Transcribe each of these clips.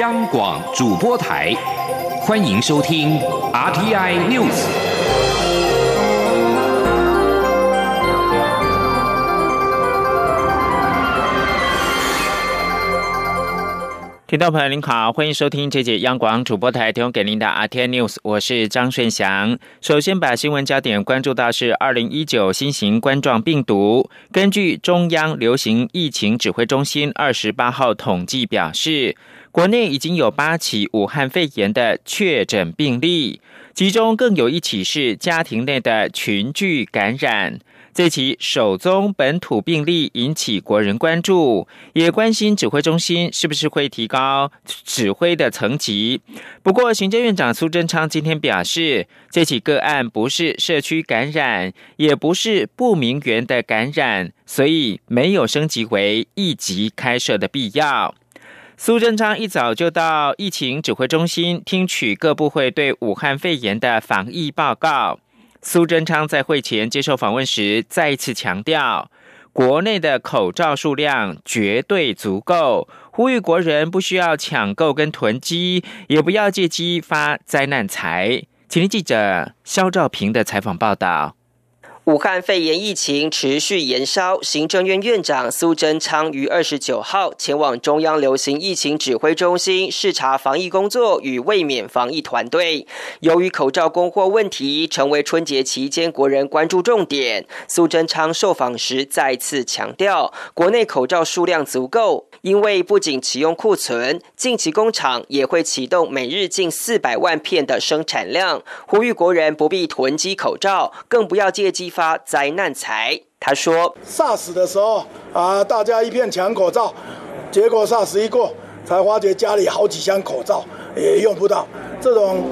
央广主播台，欢迎收听 RTI News。听众朋友您好，欢迎收听这节央广主播台提供给您的 RTI News，我是张顺祥。首先把新闻焦点关注到是二零一九新型冠状病毒。根据中央流行疫情指挥中心二十八号统计表示。国内已经有八起武汉肺炎的确诊病例，其中更有一起是家庭内的群聚感染。这起首宗本土病例引起国人关注，也关心指挥中心是不是会提高指挥的层级。不过，行政院长苏贞昌今天表示，这起个案不是社区感染，也不是不明源的感染，所以没有升级为一级开设的必要。苏贞昌一早就到疫情指挥中心听取各部会对武汉肺炎的防疫报告。苏贞昌在会前接受访问时，再一次强调，国内的口罩数量绝对足够，呼吁国人不需要抢购跟囤积，也不要借机发灾难财。请听记者肖兆平的采访报道。武汉肺炎疫情持续延烧，行政院院长苏贞昌于二十九号前往中央流行疫情指挥中心视察防疫工作与卫冕防疫团队。由于口罩供货问题成为春节期间国人关注重点，苏贞昌受访时再次强调，国内口罩数量足够，因为不仅启用库存，近期工厂也会启动每日近四百万片的生产量，呼吁国人不必囤积口罩，更不要借机。发灾难财，他说：“SARS 的时候啊，大家一片抢口罩，结果 SARS 一过，才发觉家里好几箱口罩也用不到。这种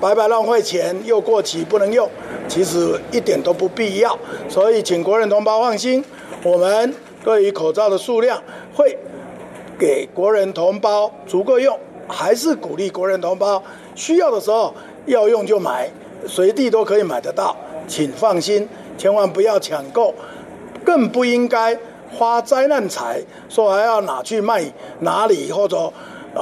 白白浪费钱又过期不能用，其实一点都不必要。所以，请国人同胞放心，我们对于口罩的数量会给国人同胞足够用，还是鼓励国人同胞需要的时候要用就买，随地都可以买得到。”请放心，千万不要抢购，更不应该花灾难财，说还要拿去卖哪里，或者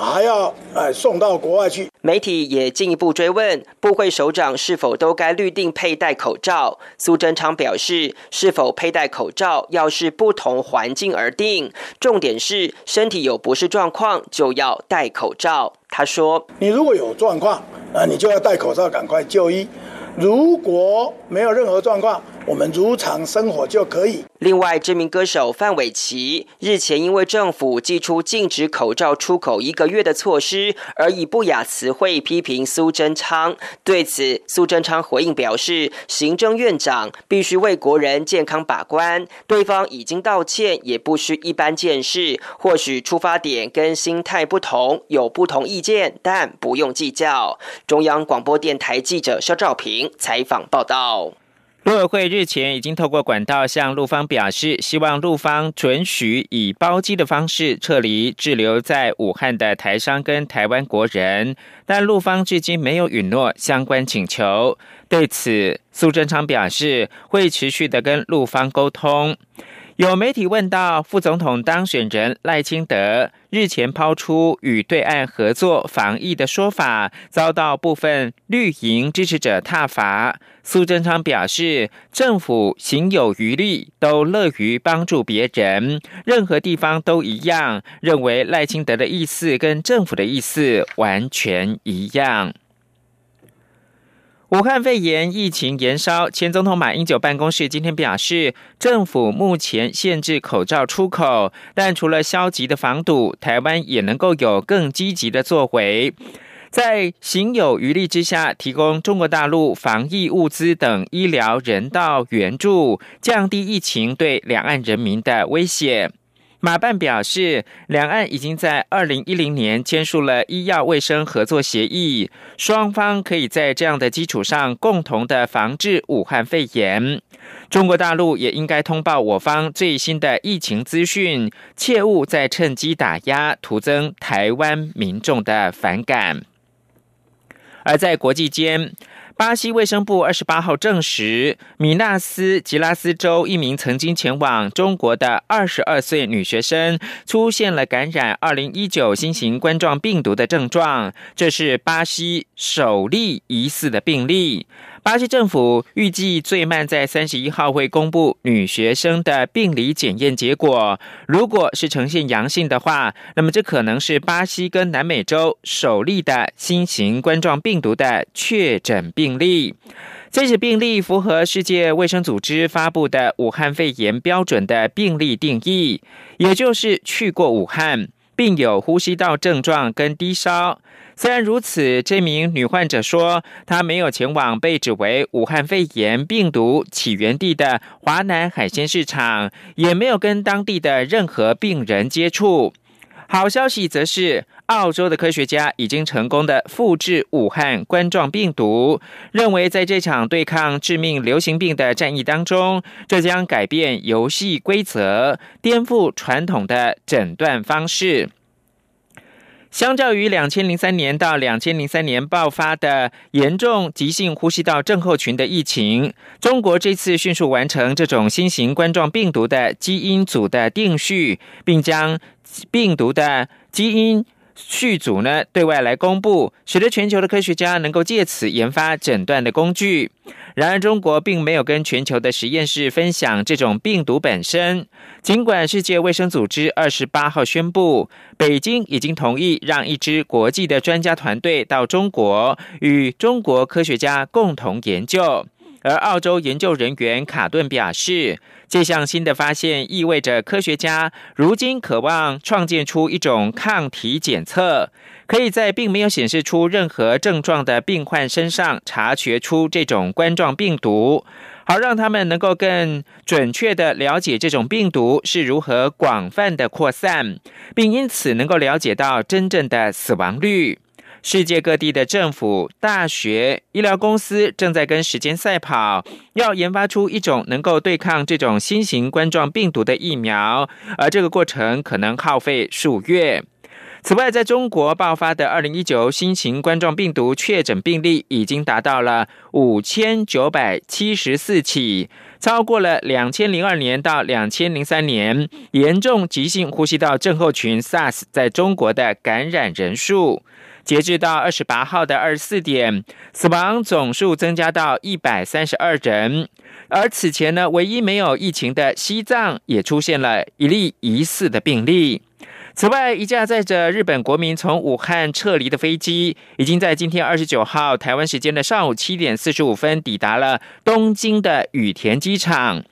还要哎送到国外去。媒体也进一步追问，部会首长是否都该律定佩戴口罩？苏贞昌表示，是否佩戴口罩要视不同环境而定，重点是身体有不适状况就要戴口罩。他说：“你如果有状况，啊，你就要戴口罩，赶快就医。”如果没有任何状况，我们如常生活就可以。另外，知名歌手范玮琪日前因为政府寄出禁止口罩出口一个月的措施，而以不雅词汇批评苏贞昌。对此，苏贞昌回应表示，行政院长必须为国人健康把关，对方已经道歉，也不需一般见识。或许出发点跟心态不同，有不同意见，但不用计较。中央广播电台记者肖兆平采访报道。陆委会日前已经透过管道向陆方表示，希望陆方准许以包机的方式撤离滞留在武汉的台商跟台湾国人，但陆方至今没有允诺相关请求。对此，苏贞昌表示会持续的跟陆方沟通。有媒体问到副总统当选人赖清德日前抛出与对岸合作防疫的说法，遭到部分绿营支持者挞伐。苏贞昌表示，政府行有余力，都乐于帮助别人，任何地方都一样。认为赖清德的意思跟政府的意思完全一样。武汉肺炎疫情延烧，前总统马英九办公室今天表示，政府目前限制口罩出口，但除了消极的防堵，台湾也能够有更积极的作为，在行有余力之下，提供中国大陆防疫物资等医疗人道援助，降低疫情对两岸人民的威胁。马办表示，两岸已经在二零一零年签署了医药卫生合作协议，双方可以在这样的基础上共同的防治武汉肺炎。中国大陆也应该通报我方最新的疫情资讯，切勿再趁机打压，徒增台湾民众的反感。而在国际间。巴西卫生部二十八号证实，米纳斯吉拉斯州一名曾经前往中国的二十二岁女学生出现了感染二零一九新型冠状病毒的症状，这是巴西首例疑似的病例。巴西政府预计最慢在三十一号会公布女学生的病理检验结果。如果是呈现阳性的话，那么这可能是巴西跟南美洲首例的新型冠状病毒的确诊病例。这起病例符合世界卫生组织发布的武汉肺炎标准的病例定义，也就是去过武汉，并有呼吸道症状跟低烧。虽然如此，这名女患者说，她没有前往被指为武汉肺炎病毒起源地的华南海鲜市场，也没有跟当地的任何病人接触。好消息则是，澳洲的科学家已经成功的复制武汉冠状病毒，认为在这场对抗致命流行病的战役当中，这将改变游戏规则，颠覆传统的诊断方式。相较于两千零三年到两千零三年爆发的严重急性呼吸道症候群的疫情，中国这次迅速完成这种新型冠状病毒的基因组的定序，并将病毒的基因。续组呢对外来公布，使得全球的科学家能够借此研发诊断的工具。然而，中国并没有跟全球的实验室分享这种病毒本身。尽管世界卫生组织二十八号宣布，北京已经同意让一支国际的专家团队到中国，与中国科学家共同研究。而澳洲研究人员卡顿表示，这项新的发现意味着科学家如今渴望创建出一种抗体检测，可以在并没有显示出任何症状的病患身上察觉出这种冠状病毒，好让他们能够更准确的了解这种病毒是如何广泛的扩散，并因此能够了解到真正的死亡率。世界各地的政府、大学、医疗公司正在跟时间赛跑，要研发出一种能够对抗这种新型冠状病毒的疫苗，而这个过程可能耗费数月。此外，在中国爆发的二零一九新型冠状病毒确诊病例已经达到了五千九百七十四起，超过了两千零二年到两千零三年严重急性呼吸道症候群 SARS 在中国的感染人数。截至到二十八号的二十四点，死亡总数增加到一百三十二人。而此前呢，唯一没有疫情的西藏也出现了一例疑似的病例。此外，一架载着日本国民从武汉撤离的飞机，已经在今天二十九号台湾时间的上午七点四十五分抵达了东京的羽田机场。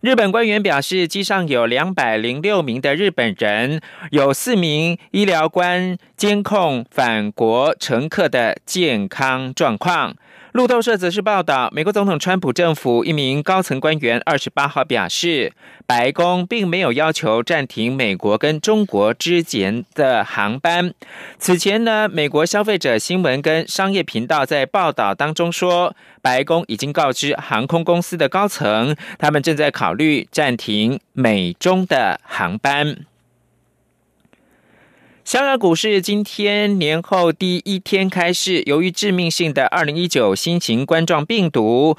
日本官员表示，机上有两百零六名的日本人，有四名医疗官监控返国乘客的健康状况。路透社则是报道，美国总统川普政府一名高层官员二十八号表示，白宫并没有要求暂停美国跟中国之间的航班。此前呢，美国消费者新闻跟商业频道在报道当中说，白宫已经告知航空公司的高层，他们正在考虑暂停美中的航班。香港股市今天年后第一天开市，由于致命性的二零一九新型冠状病毒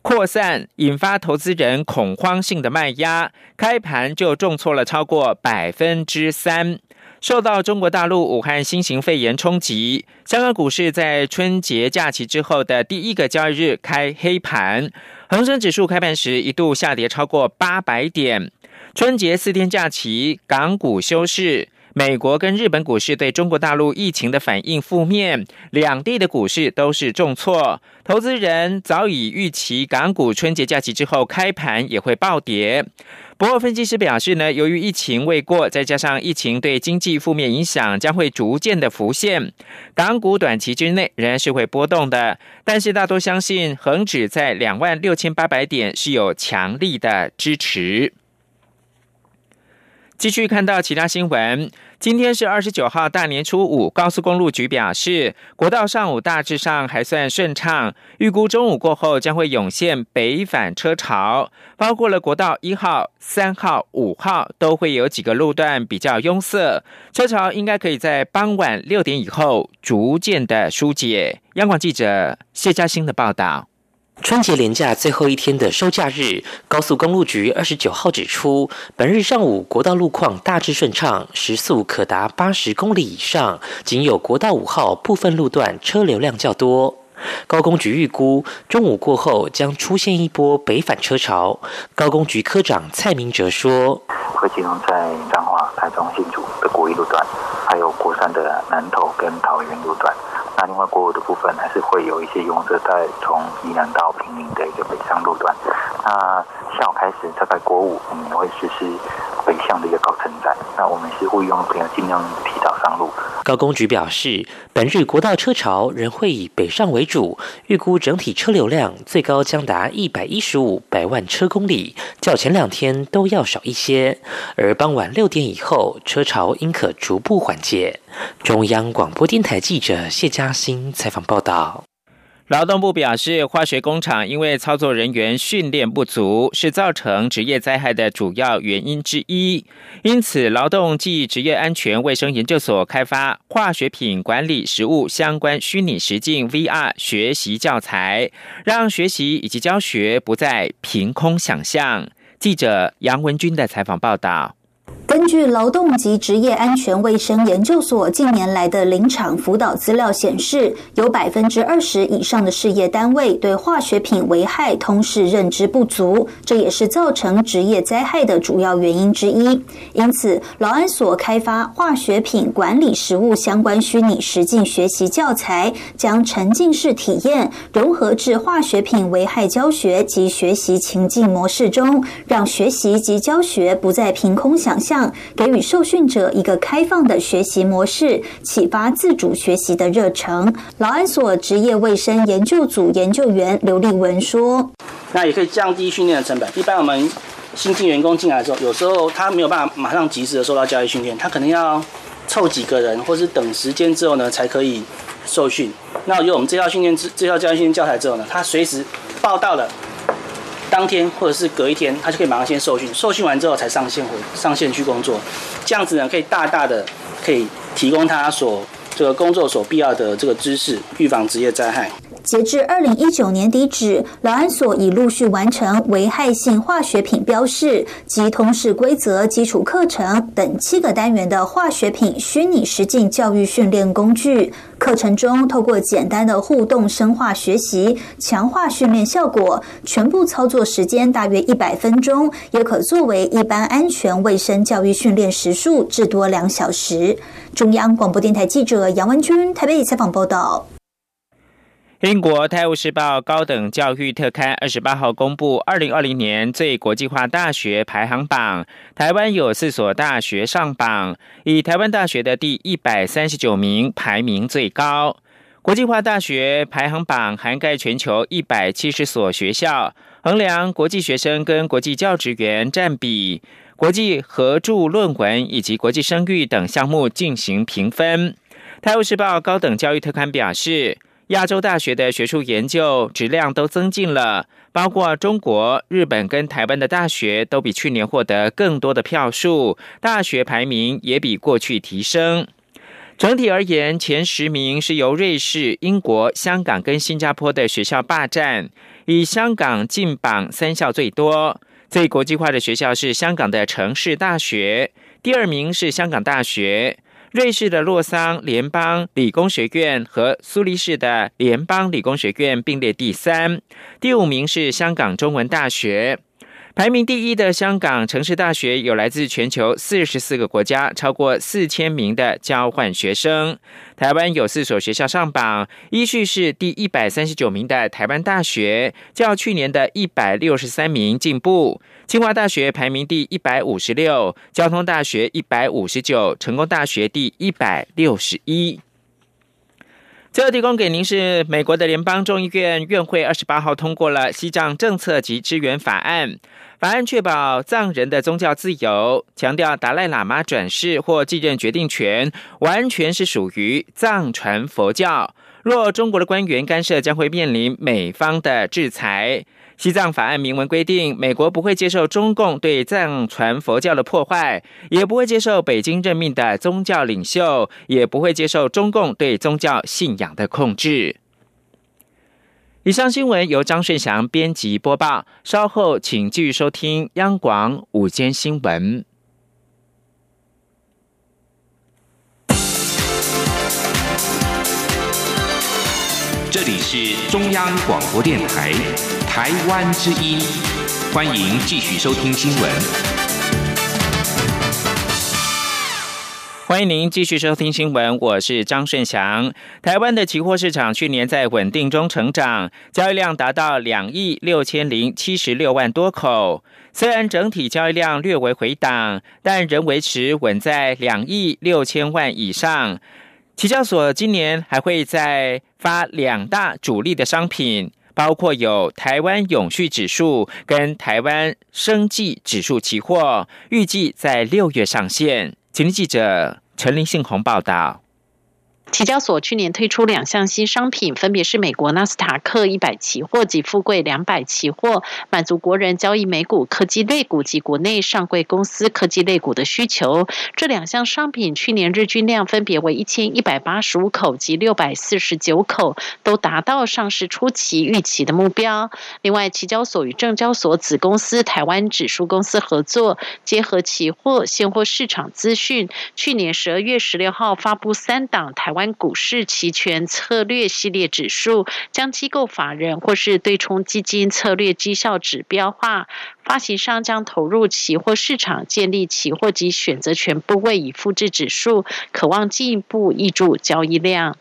扩散，引发投资人恐慌性的卖压，开盘就重挫了超过百分之三。受到中国大陆武汉新型肺炎冲击，香港股市在春节假期之后的第一个交易日开黑盘，恒生指数开盘时一度下跌超过八百点。春节四天假期，港股休市。美国跟日本股市对中国大陆疫情的反应负面，两地的股市都是重挫。投资人早已预期港股春节假期之后开盘也会暴跌。不过，分析师表示呢，由于疫情未过，再加上疫情对经济负面影响将会逐渐的浮现，港股短期之内仍然是会波动的。但是，大多相信恒指在两万六千八百点是有强力的支持。继续看到其他新闻。今天是二十九号大年初五，高速公路局表示，国道上午大致上还算顺畅，预估中午过后将会涌现北返车潮，包括了国道一号、三号、五号都会有几个路段比较拥塞，车潮应该可以在傍晚六点以后逐渐的疏解。央广记者谢嘉欣的报道。春节连假最后一天的收假日，高速公路局二十九号指出，本日上午国道路况大致顺畅，时速可达八十公里以上，仅有国道五号部分路段车流量较多。高工局预估，中午过后将出现一波北返车潮。高工局科长蔡明哲说：“会集中在彰化、台中、新竹的国一路段，还有国三的南投跟桃园路段。”那另外国五的部分还是会有一些拥塞在从宜兰到平林的一个北上路段。那下午开始，大概国五我们也会实施北向的一个高承载。那我们是会用朋友尽量提早上路。高工局表示，本日国道车潮仍会以北上为主，预估整体车流量最高将达一百一十五百万车公里，较前两天都要少一些。而傍晚六点以后，车潮应可逐步缓解。中央广播电台记者谢嘉欣采访报道。劳动部表示，化学工厂因为操作人员训练不足，是造成职业灾害的主要原因之一。因此，劳动暨职业安全卫生研究所开发化学品管理实务相关虚拟实境 VR 学习教材，让学习以及教学不再凭空想象。记者杨文军的采访报道。根据劳动及职业安全卫生研究所近年来的临场辅导资料显示，有百分之二十以上的事业单位对化学品危害通识认知不足，这也是造成职业灾害的主要原因之一。因此，劳安所开发化学品管理实务相关虚拟实境学习教材，将沉浸式体验融合至化学品危害教学及学习情境模式中，让学习及教学不再凭空想象。给予受训者一个开放的学习模式，启发自主学习的热忱。劳安所职业卫生研究组研究员刘立文说：“那也可以降低训练的成本。一般我们新进员工进来的时候，有时候他没有办法马上及时的受到教育训练，他可能要凑几个人，或是等时间之后呢，才可以受训。那有我们这套训练这套教育训练教材之后呢，他随时报到了。”当天或者是隔一天，他就可以马上先受训，受训完之后才上线回上线去工作，这样子呢，可以大大的可以提供他所这个工作所必要的这个知识，预防职业灾害。截至二零一九年底止，劳安所已陆续完成危害性化学品标示及通识规则基础课程等七个单元的化学品虚拟实境教育训练工具。课程中，透过简单的互动深化学习，强化训练效果。全部操作时间大约一百分钟，也可作为一般安全卫生教育训练时数至多两小时。中央广播电台记者杨文君台北采访报道。英国《泰晤士报》高等教育特刊二十八号公布二零二零年最国际化大学排行榜，台湾有四所大学上榜，以台湾大学的第一百三十九名排名最高。国际化大学排行榜涵盖全球一百七十所学校，衡量国际学生跟国际教职员占比、国际合著论文以及国际声誉等项目进行评分。《泰晤士报》高等教育特刊表示。亚洲大学的学术研究质量都增进了，包括中国、日本跟台湾的大学都比去年获得更多的票数，大学排名也比过去提升。整体而言，前十名是由瑞士、英国、香港跟新加坡的学校霸占，以香港进榜三校最多。最国际化的学校是香港的城市大学，第二名是香港大学。瑞士的洛桑联邦理工学院和苏黎世的联邦理工学院并列第三，第五名是香港中文大学。排名第一的香港城市大学有来自全球四十四个国家超过四千名的交换学生。台湾有四所学校上榜，依序是第一百三十九名的台湾大学，较去年的一百六十三名进步。清华大学排名第一百五十六，交通大学一百五十九，成功大学第一百六十一。最后提供给您是美国的联邦众议院院会二十八号通过了西藏政策及支援法案。法案确保藏人的宗教自由，强调达赖喇嘛转世或继任决定权完全是属于藏传佛教。若中国的官员干涉，将会面临美方的制裁。西藏法案明文规定，美国不会接受中共对藏传佛教的破坏，也不会接受北京任命的宗教领袖，也不会接受中共对宗教信仰的控制。以上新闻由张顺祥编辑播报。稍后请继续收听央广午间新闻。是中央广播电台台湾之音，欢迎继续收听新闻。欢迎您继续收听新闻，我是张顺祥。台湾的期货市场去年在稳定中成长，交易量达到两亿六千零七十六万多口。虽然整体交易量略为回档，但仍维持稳在两亿六千万以上。期交所今年还会再发两大主力的商品，包括有台湾永续指数跟台湾生计指数期货，预计在六月上线。请听记者陈林信宏报道。期交所去年推出两项新商品，分别是美国纳斯达克一百期货及富贵两百期货，满足国人交易美股科技类股及国内上柜公司科技类股的需求。这两项商品去年日均量分别为一千一百八十五口及六百四十九口，都达到上市初期预期的目标。另外，期交所与证交所子公司台湾指数公司合作，结合期货现货市场资讯，去年十二月十六号发布三档台湾。湾股市期权策略系列指数将机构法人或是对冲基金策略绩效指标化，发行商将投入期货市场建立期货及选择权部位以复制指数，渴望进一步挹注交易量。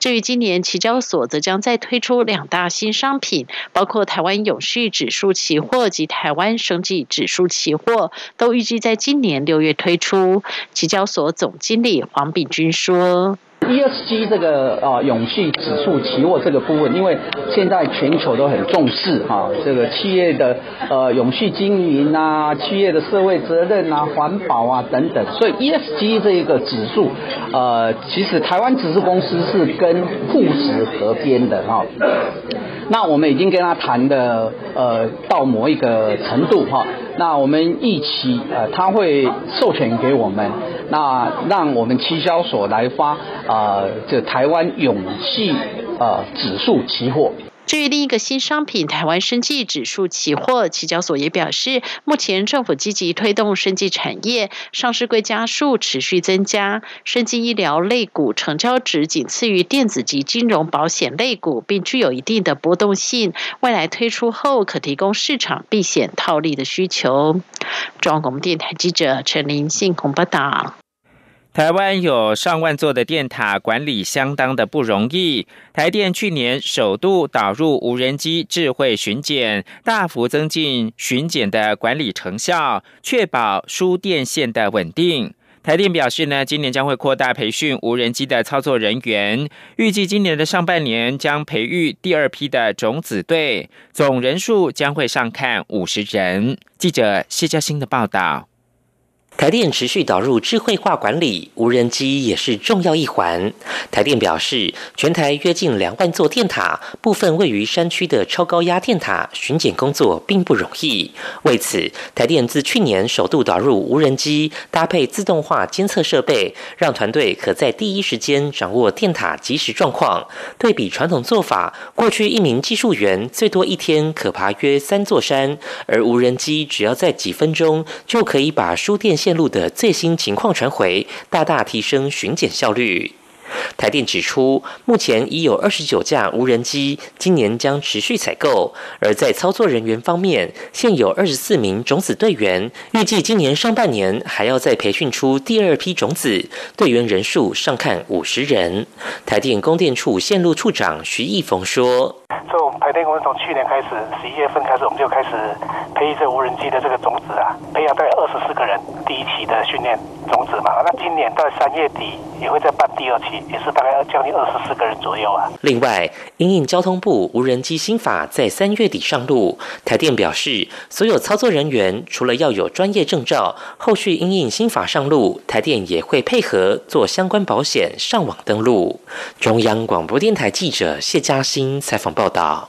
至于今年期交所则将再推出两大新商品，包括台湾永续指数期货及台湾生技指数期货，都预计在今年六月推出。期交所总经理黄炳军说。ESG 这个啊永续指数期货这个部分，因为现在全球都很重视哈，这个企业的呃永续经营啊，企业的社会责任啊，环保啊等等，所以 ESG 这一个指数，呃，其实台湾指数公司是跟富时合编的哈。那我们已经跟他谈的呃到某一个程度哈，那我们预期呃他会授权给我们，那让我们期销所来发啊这台湾永续呃指数期货。至于另一个新商品——台湾生技指数期货，期交所也表示，目前政府积极推动生技产业上市柜家数持续增加，生技医疗类股成交值仅次于电子及金融保险类股，并具有一定的波动性。未来推出后，可提供市场避险套利的需求。中央广播电台记者陈林信鸿报道。台湾有上万座的电塔，管理相当的不容易。台电去年首度导入无人机智慧巡检，大幅增进巡检的管理成效，确保输电线的稳定。台电表示呢，今年将会扩大培训无人机的操作人员，预计今年的上半年将培育第二批的种子队，总人数将会上看五十人。记者谢嘉欣的报道。台电持续导入智慧化管理，无人机也是重要一环。台电表示，全台约近两万座电塔，部分位于山区的超高压电塔，巡检工作并不容易。为此，台电自去年首度导入无人机，搭配自动化监测设备，让团队可在第一时间掌握电塔即时状况。对比传统做法，过去一名技术员最多一天可爬约三座山，而无人机只要在几分钟就可以把输电线。线路的最新情况传回，大大提升巡检效率。台电指出，目前已有二十九架无人机，今年将持续采购。而在操作人员方面，现有二十四名种子队员，预计今年上半年还要再培训出第二批种子，队员人数上看五十人。台电供电处线路处长徐义峰说：“，台电公司从去年开始，十一月份开始，我们就开始培育这无人机的这个种子啊，培养大概二十四个人，第一期的训练种子嘛。那今年到三月底也会再办第二期，也是大概要将近二十四个人左右啊。另外，因应交通部无人机新法在三月底上路，台电表示，所有操作人员除了要有专业证照，后续因应新法上路，台电也会配合做相关保险上网登录。中央广播电台记者谢嘉欣采访报道。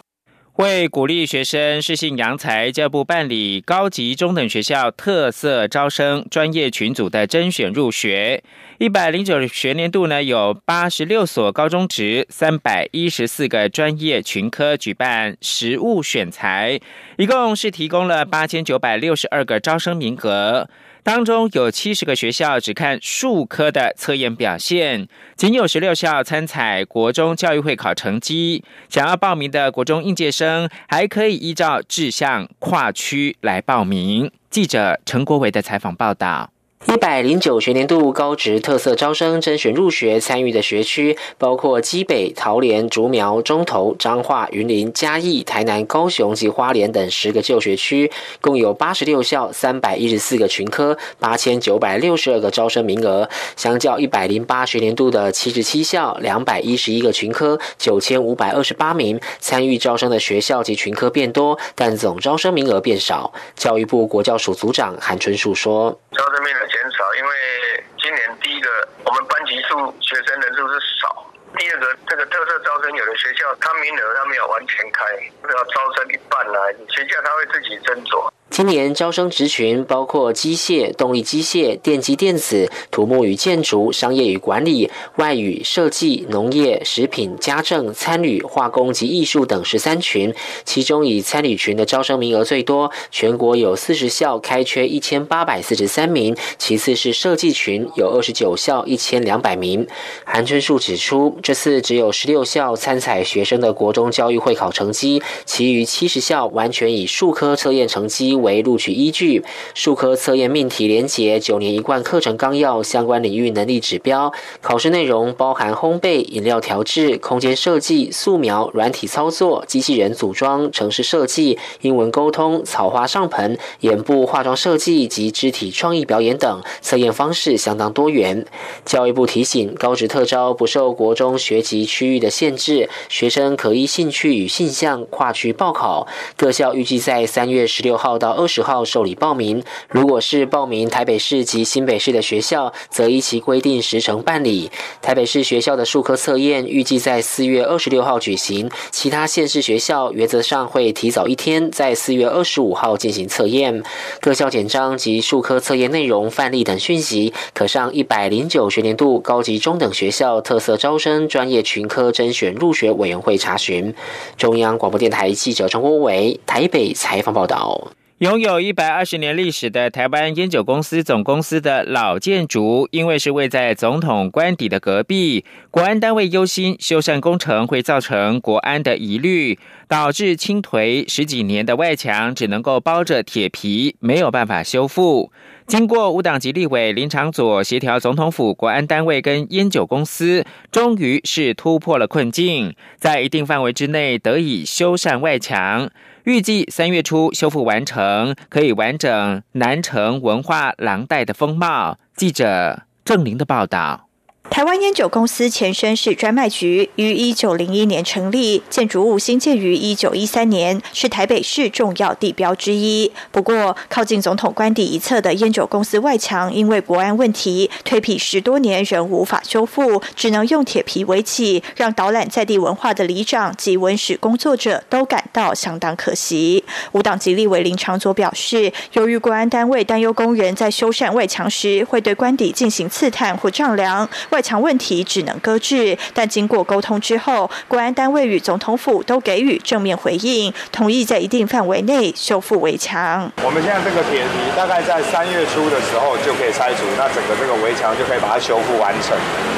为鼓励学生适性扬才，教育部办理高级中等学校特色招生专业群组的甄选入学。一百零九学年度呢，有八十六所高中职、三百一十四个专业群科举办实物选材，一共是提供了八千九百六十二个招生名额。当中有七十个学校只看数科的测验表现，仅有十六校参采国中教育会考成绩。想要报名的国中应届生，还可以依照志向跨区来报名。记者陈国伟的采访报道。一百零九学年度高职特色招生甄选入学参与的学区包括基北、桃园、竹苗、中投、彰化、云林、嘉义、台南、高雄及花莲等十个旧学区，共有八十六校、三百一十四个群科、八千九百六十二个招生名额。相较一百零八学年度的七十七校、两百一十一个群科、九千五百二十八名参与招生的学校及群科变多，但总招生名额变少。教育部国教署组长韩春树说：“招生名额。”减少，因为今年第一个，我们班级数学生人数是少；第二个，这个特色招生有的学校，他名额他没有完全开，要招生一半来，学校他会自己斟酌。今年招生职群包括机械、动力机械、电机电子、土木与建筑、商业与管理、外语、设计、农业、食品、家政、餐旅、化工及艺术等十三群，其中以餐旅群的招生名额最多，全国有四十校开缺一千八百四十三名，其次是设计群有二十九校一千两百名。韩春树指出，这次只有十六校参采学生的国中教育会考成绩，其余七十校完全以数科测验成绩。为录取依据，数科测验命题连结九年一贯课程纲要相关领域能力指标，考试内容包含烘焙、饮料调制、空间设计、素描、软体操作、机器人组装、城市设计、英文沟通、草花上盆、眼部化妆设计及肢体创意表演等，测验方式相当多元。教育部提醒，高职特招不受国中学籍区域的限制，学生可依兴趣与性向跨区报考。各校预计在三月十六号到。二十号受理报名，如果是报名台北市及新北市的学校，则依其规定时程办理。台北市学校的数科测验预计在四月二十六号举行，其他县市学校原则上会提早一天，在四月二十五号进行测验。各校简章及数科测验内容范例等讯息，可上一百零九学年度高级中等学校特色招生专业群科甄选入学委员会查询。中央广播电台记者张国伟台北采访报道。拥有一百二十年历史的台湾烟酒公司总公司的老建筑，因为是位在总统官邸的隔壁，国安单位忧心修缮工程会造成国安的疑虑，导致倾颓十几年的外墙只能够包着铁皮，没有办法修复。经过五党籍立委林长佐协调，总统府、国安单位跟烟酒公司，终于是突破了困境，在一定范围之内得以修缮外墙。预计三月初修复完成，可以完整南城文化廊带的风貌。记者郑玲的报道。台湾烟酒公司前身是专卖局，于一九零一年成立，建筑物新建于一九一三年，是台北市重要地标之一。不过，靠近总统官邸一侧的烟酒公司外墙，因为国安问题，推皮十多年仍无法修复，只能用铁皮围起，让导览在地文化的里长及文史工作者都感到相当可惜。无党籍立委林长佐表示，由于国安单位担忧工人在修缮外墙时会对官邸进行刺探或丈量外。外墙问题只能搁置，但经过沟通之后，国安单位与总统府都给予正面回应，同意在一定范围内修复围墙。我们现在这个铁皮大概在三月初的时候就可以拆除，那整个这个围墙就可以把它修复完成，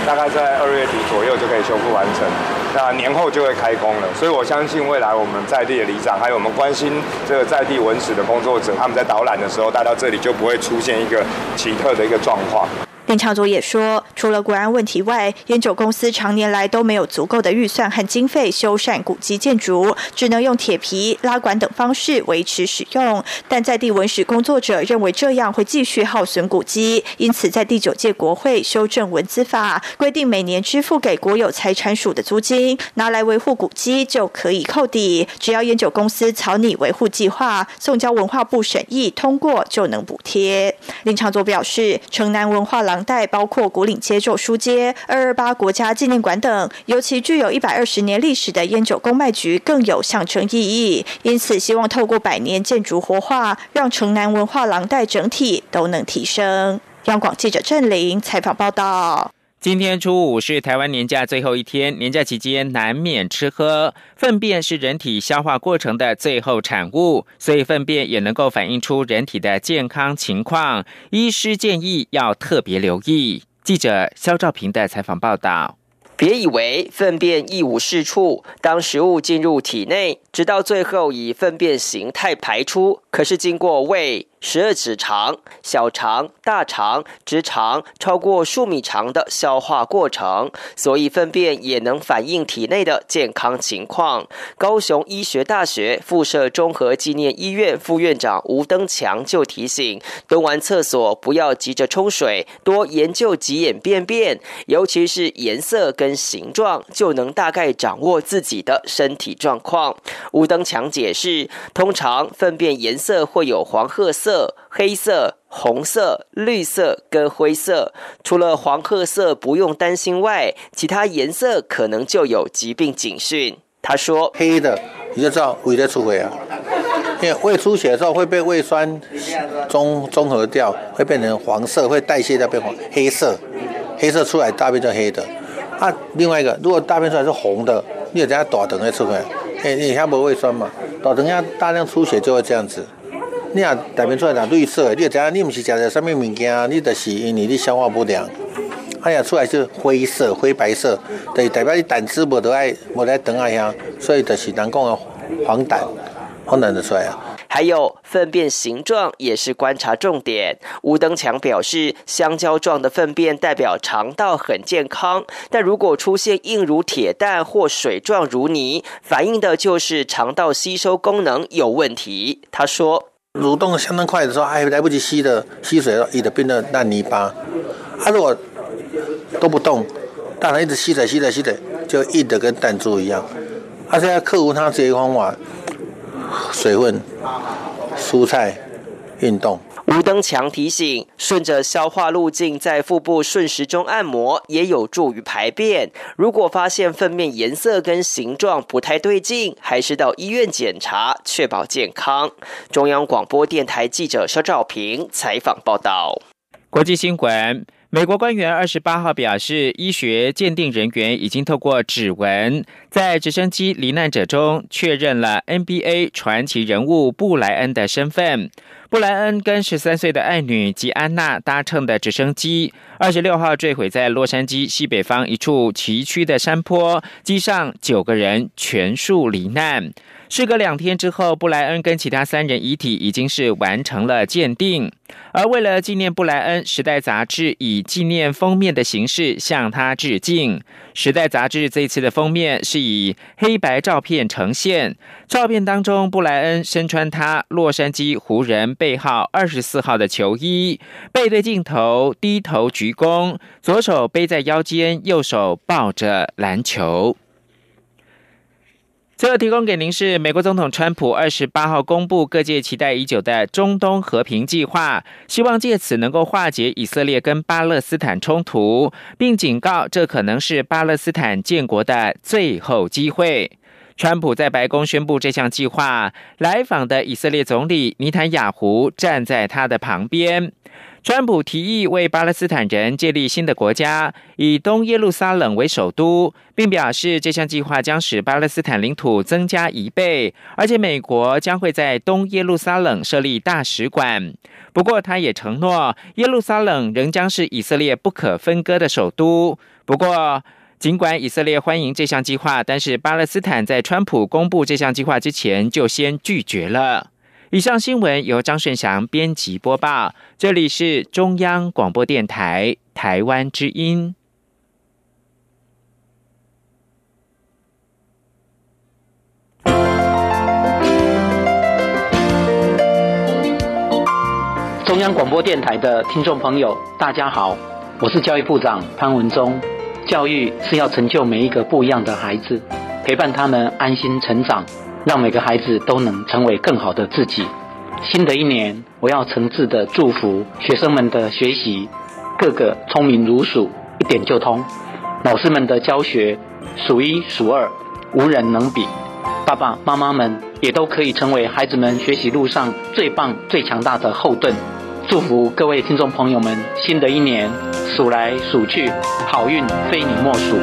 大概在二月底左右就可以修复完成，那年后就会开工了。所以我相信未来我们在地的里长，还有我们关心这个在地文史的工作者，他们在导览的时候，带到这里就不会出现一个奇特的一个状况。林长佐也说，除了国安问题外，烟酒公司常年来都没有足够的预算和经费修缮古迹建筑，只能用铁皮、拉管等方式维持使用。但在地文史工作者认为这样会继续耗损古迹，因此在第九届国会修正文资法，规定每年支付给国有财产署的租金拿来维护古迹就可以扣抵，只要烟酒公司草拟维护计划，送交文化部审议通过就能补贴。林长佐表示，城南文化廊带包括古岭街、旧书街、二二八国家纪念馆等，尤其具有一百二十年历史的烟酒公卖局更有象征意义，因此希望透过百年建筑活化，让城南文化廊带整体都能提升。央广记者郑玲采访报道。今天初五是台湾年假最后一天，年假期间难免吃喝，粪便是人体消化过程的最后产物，所以粪便也能够反映出人体的健康情况。医师建议要特别留意。记者肖兆平的采访报道。别以为粪便一无是处，当食物进入体内，直到最后以粪便形态排出，可是经过胃。十二指肠、小肠、大肠、直肠超过数米长的消化过程，所以粪便也能反映体内的健康情况。高雄医学大学附设综合纪念医院副院长吴登强就提醒：蹲完厕所不要急着冲水，多研究几眼便便，尤其是颜色跟形状，就能大概掌握自己的身体状况。吴登强解释：通常粪便颜色会有黄褐色。色、黑色、红色、绿色跟灰色，除了黄褐色不用担心外，其他颜色可能就有疾病警讯。他说：“黑的你就知道胃在出血啊，因为胃出血的时候会被胃酸中中和掉，会变成黄色，会代谢掉变黄黑色，黑色出来大便就黑的。啊，另外一个，如果大便出来是红的，你有等下大肠会出血，哎，你下没胃酸嘛，大肠下大量出血就会这样子。”你啊，大便出来若绿色，你就知影你毋是食着什么物件，你就是因为你消化不良。哎呀，出来是灰色、灰白色，对，代表你胆汁无得爱，无得等啊遐，所以就是人讲的黄疸，黄疸就出来啊。还有粪便形状也是观察重点。吴登强表示，香蕉状的粪便代表肠道很健康，但如果出现硬如铁蛋或水状如泥，反映的就是肠道吸收功能有问题。他说。蠕动相当快的时候，还来不及吸的吸水了，也就变得烂泥巴。啊，如果都不动，大肠一直吸水、吸水、吸水，就硬的跟弹珠一样。啊，现在克服它这些方法：水分、蔬菜、运动。吴登强提醒，顺着消化路径在腹部顺时钟按摩，也有助于排便。如果发现粪便颜色跟形状不太对劲，还是到医院检查，确保健康。中央广播电台记者肖兆平采访报道。国际新闻。美国官员二十八号表示，医学鉴定人员已经透过指纹，在直升机罹难者中确认了 NBA 传奇人物布莱恩的身份。布莱恩跟十三岁的爱女吉安娜搭乘的直升机，二十六号坠毁在洛杉矶西北方一处崎岖的山坡，机上九个人全数罹难。事隔两天之后，布莱恩跟其他三人遗体已经是完成了鉴定。而为了纪念布莱恩，《时代》杂志以纪念封面的形式向他致敬。《时代》杂志这次的封面是以黑白照片呈现，照片当中布莱恩身穿他洛杉矶湖人背号二十四号的球衣，背对镜头低头鞠躬，左手背在腰间，右手抱着篮球。最后提供给您是美国总统川普二十八号公布各界期待已久的中东和平计划，希望借此能够化解以色列跟巴勒斯坦冲突，并警告这可能是巴勒斯坦建国的最后机会。川普在白宫宣布这项计划，来访的以色列总理尼坦雅胡站在他的旁边。川普提议为巴勒斯坦人建立新的国家，以东耶路撒冷为首都，并表示这项计划将使巴勒斯坦领土增加一倍，而且美国将会在东耶路撒冷设立大使馆。不过，他也承诺耶路撒冷仍将是以色列不可分割的首都。不过，尽管以色列欢迎这项计划，但是巴勒斯坦在川普公布这项计划之前就先拒绝了。以上新闻由张顺祥编辑播报，这里是中央广播电台台湾之音。中央广播电台的听众朋友，大家好，我是教育部长潘文忠。教育是要成就每一个不一样的孩子，陪伴他们安心成长。让每个孩子都能成为更好的自己。新的一年，我要诚挚的祝福学生们的学习，个个聪明如鼠，一点就通。老师们的教学数一数二，无人能比。爸爸妈妈们也都可以成为孩子们学习路上最棒、最强大的后盾。祝福各位听众朋友们，新的一年数来数去，好运非你莫属。